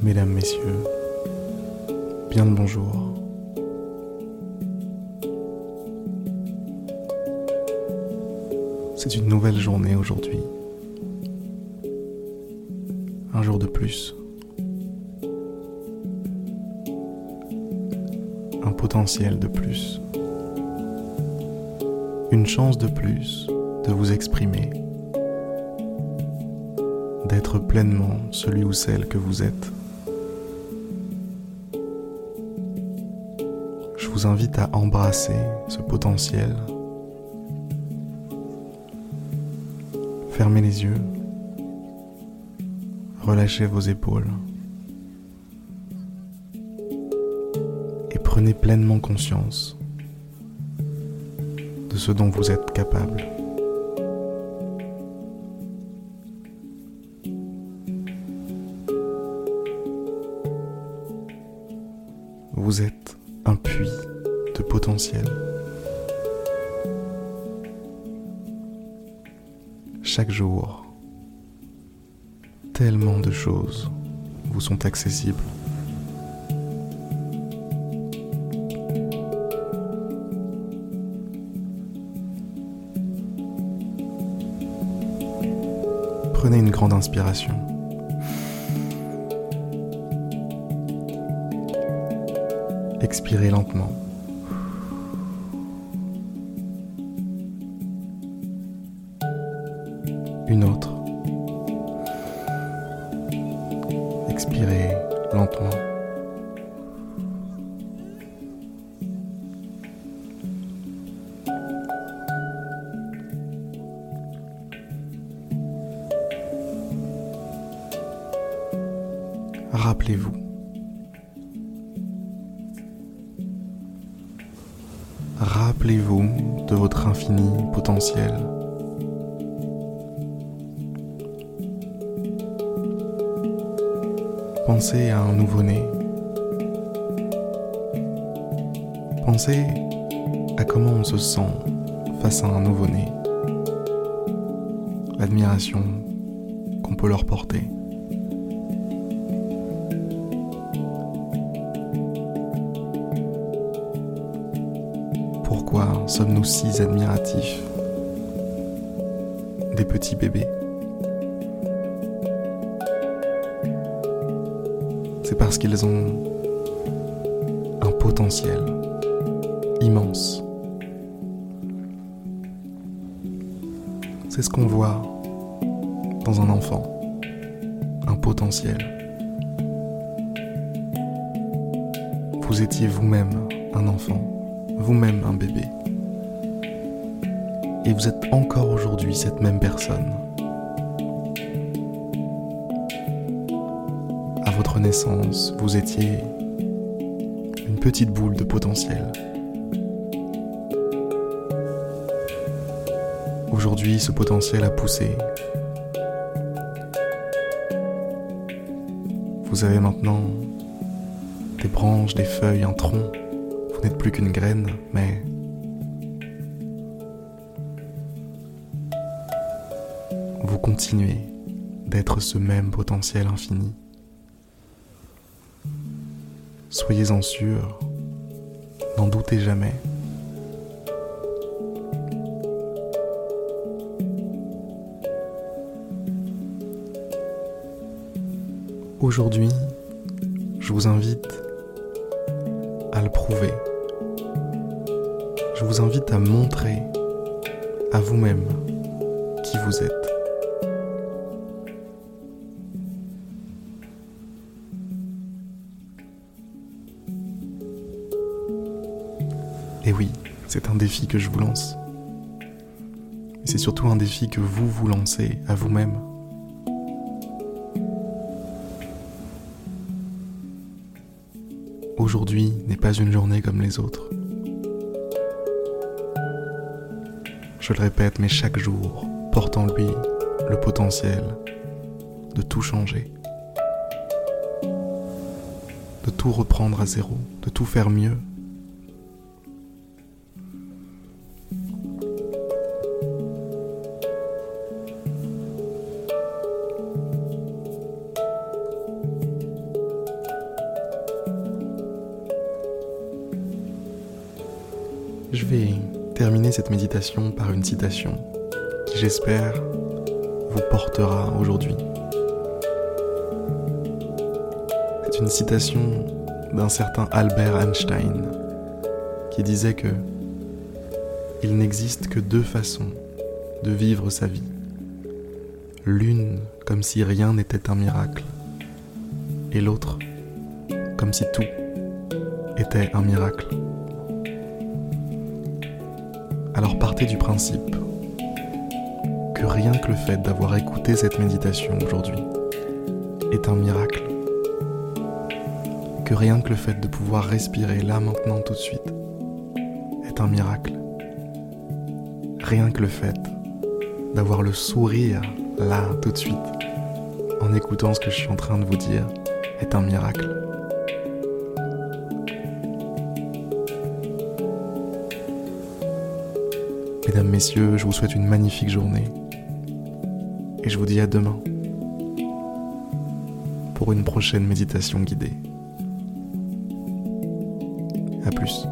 Mesdames, Messieurs, bien le bonjour. C'est une nouvelle journée aujourd'hui. Un jour de plus. Un potentiel de plus. Une chance de plus de vous exprimer. D'être pleinement celui ou celle que vous êtes. Je vous invite à embrasser ce potentiel Fermez les yeux. Relâchez vos épaules. Et prenez pleinement conscience de ce dont vous êtes capable. Vous êtes un puits de potentiel. chaque jour, tellement de choses vous sont accessibles. Prenez une grande inspiration. Expirez lentement. une autre. Expirez lentement. Rappelez-vous. Rappelez-vous de votre infini potentiel. Pensez à un nouveau-né. Pensez à comment on se sent face à un nouveau-né. L'admiration qu'on peut leur porter. Sommes-nous si admiratifs des petits bébés? C'est parce qu'ils ont un potentiel immense. C'est ce qu'on voit dans un enfant, un potentiel. Vous étiez vous-même un enfant, vous-même un bébé. Et vous êtes encore aujourd'hui cette même personne. votre naissance, vous étiez une petite boule de potentiel. Aujourd'hui, ce potentiel a poussé. Vous avez maintenant des branches, des feuilles, un tronc. N'êtes plus qu'une graine, mais vous continuez d'être ce même potentiel infini. Soyez-en sûr, n'en doutez jamais. Aujourd'hui, je vous invite à le prouver. Je vous invite à montrer à vous-même qui vous êtes. Et oui, c'est un défi que je vous lance. Mais c'est surtout un défi que vous vous lancez à vous-même. Aujourd'hui n'est pas une journée comme les autres. Je le répète, mais chaque jour porte en lui le potentiel de tout changer, de tout reprendre à zéro, de tout faire mieux vais terminer cette méditation par une citation qui j'espère vous portera aujourd'hui. C'est une citation d'un certain Albert Einstein qui disait que il n'existe que deux façons de vivre sa vie. L'une comme si rien n'était un miracle et l'autre comme si tout était un miracle. Alors partez du principe que rien que le fait d'avoir écouté cette méditation aujourd'hui est un miracle. Que rien que le fait de pouvoir respirer là maintenant tout de suite est un miracle. Rien que le fait d'avoir le sourire là tout de suite en écoutant ce que je suis en train de vous dire est un miracle. Mesdames, Messieurs, je vous souhaite une magnifique journée et je vous dis à demain pour une prochaine méditation guidée. A plus.